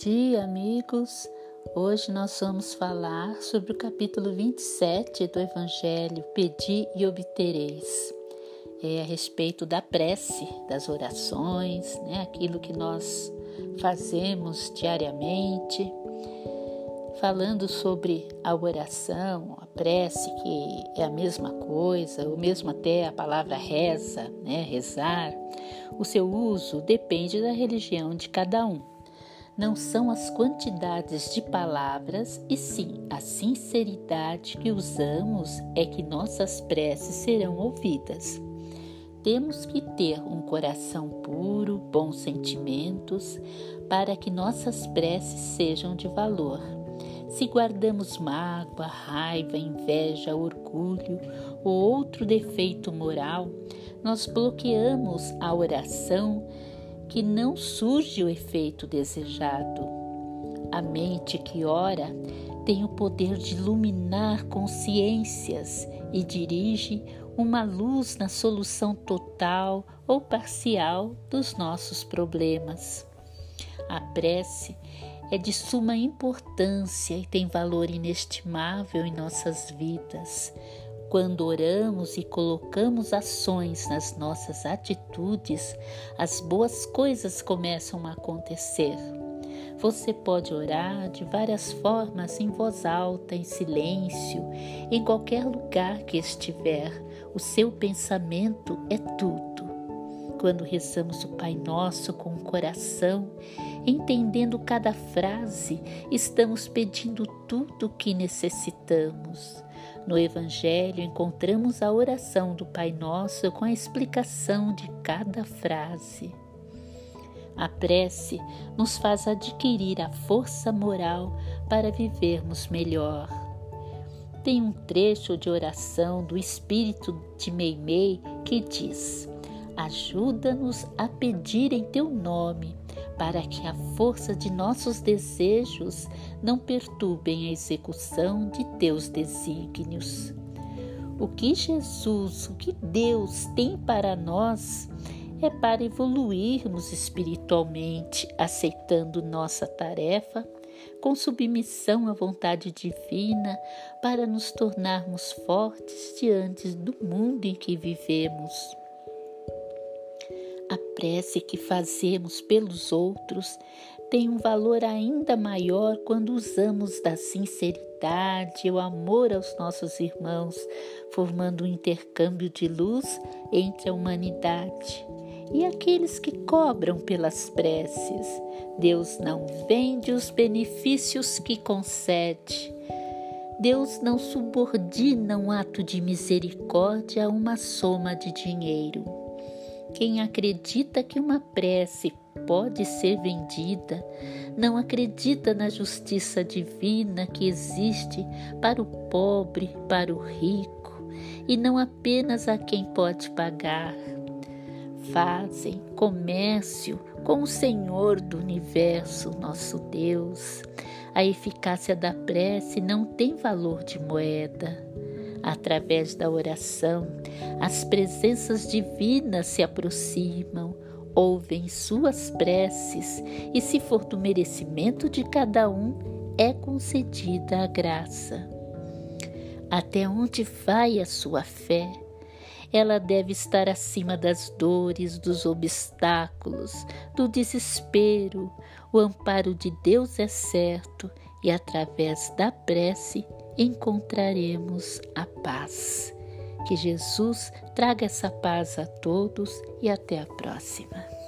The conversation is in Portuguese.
dia, amigos. Hoje nós vamos falar sobre o capítulo 27 do Evangelho, Pedi e Obtereis. É a respeito da prece, das orações, né? aquilo que nós fazemos diariamente, falando sobre a oração, a prece, que é a mesma coisa, ou mesmo até a palavra reza, né? rezar. O seu uso depende da religião de cada um não são as quantidades de palavras, e sim a sinceridade que usamos é que nossas preces serão ouvidas. Temos que ter um coração puro, bons sentimentos, para que nossas preces sejam de valor. Se guardamos mágoa, raiva, inveja, orgulho ou outro defeito moral, nós bloqueamos a oração que não surge o efeito desejado. A mente que ora tem o poder de iluminar consciências e dirige uma luz na solução total ou parcial dos nossos problemas. A prece é de suma importância e tem valor inestimável em nossas vidas, quando oramos e colocamos ações nas nossas atitudes, as boas coisas começam a acontecer. Você pode orar de várias formas, em voz alta, em silêncio, em qualquer lugar que estiver. O seu pensamento é tudo. Quando rezamos o Pai Nosso com o coração, entendendo cada frase, estamos pedindo tudo o que necessitamos. No Evangelho encontramos a oração do Pai Nosso com a explicação de cada frase. A prece nos faz adquirir a força moral para vivermos melhor. Tem um trecho de oração do Espírito de Meimei que diz: Ajuda-nos a pedir em teu nome para que a força de nossos desejos não perturbem a execução de teus desígnios. O que Jesus, o que Deus tem para nós é para evoluirmos espiritualmente, aceitando nossa tarefa com submissão à vontade divina, para nos tornarmos fortes diante do mundo em que vivemos. Prece que fazemos pelos outros tem um valor ainda maior quando usamos da sinceridade e o amor aos nossos irmãos, formando um intercâmbio de luz entre a humanidade. E aqueles que cobram pelas preces, Deus não vende os benefícios que concede. Deus não subordina um ato de misericórdia a uma soma de dinheiro. Quem acredita que uma prece pode ser vendida, não acredita na justiça divina que existe para o pobre, para o rico, e não apenas a quem pode pagar. Fazem comércio com o Senhor do universo, nosso Deus. A eficácia da prece não tem valor de moeda Através da oração, as presenças divinas se aproximam, ouvem suas preces e, se for do merecimento de cada um, é concedida a graça. Até onde vai a sua fé? Ela deve estar acima das dores, dos obstáculos, do desespero. O amparo de Deus é certo e, através da prece, encontraremos a paz. Que Jesus traga essa paz a todos e até a próxima.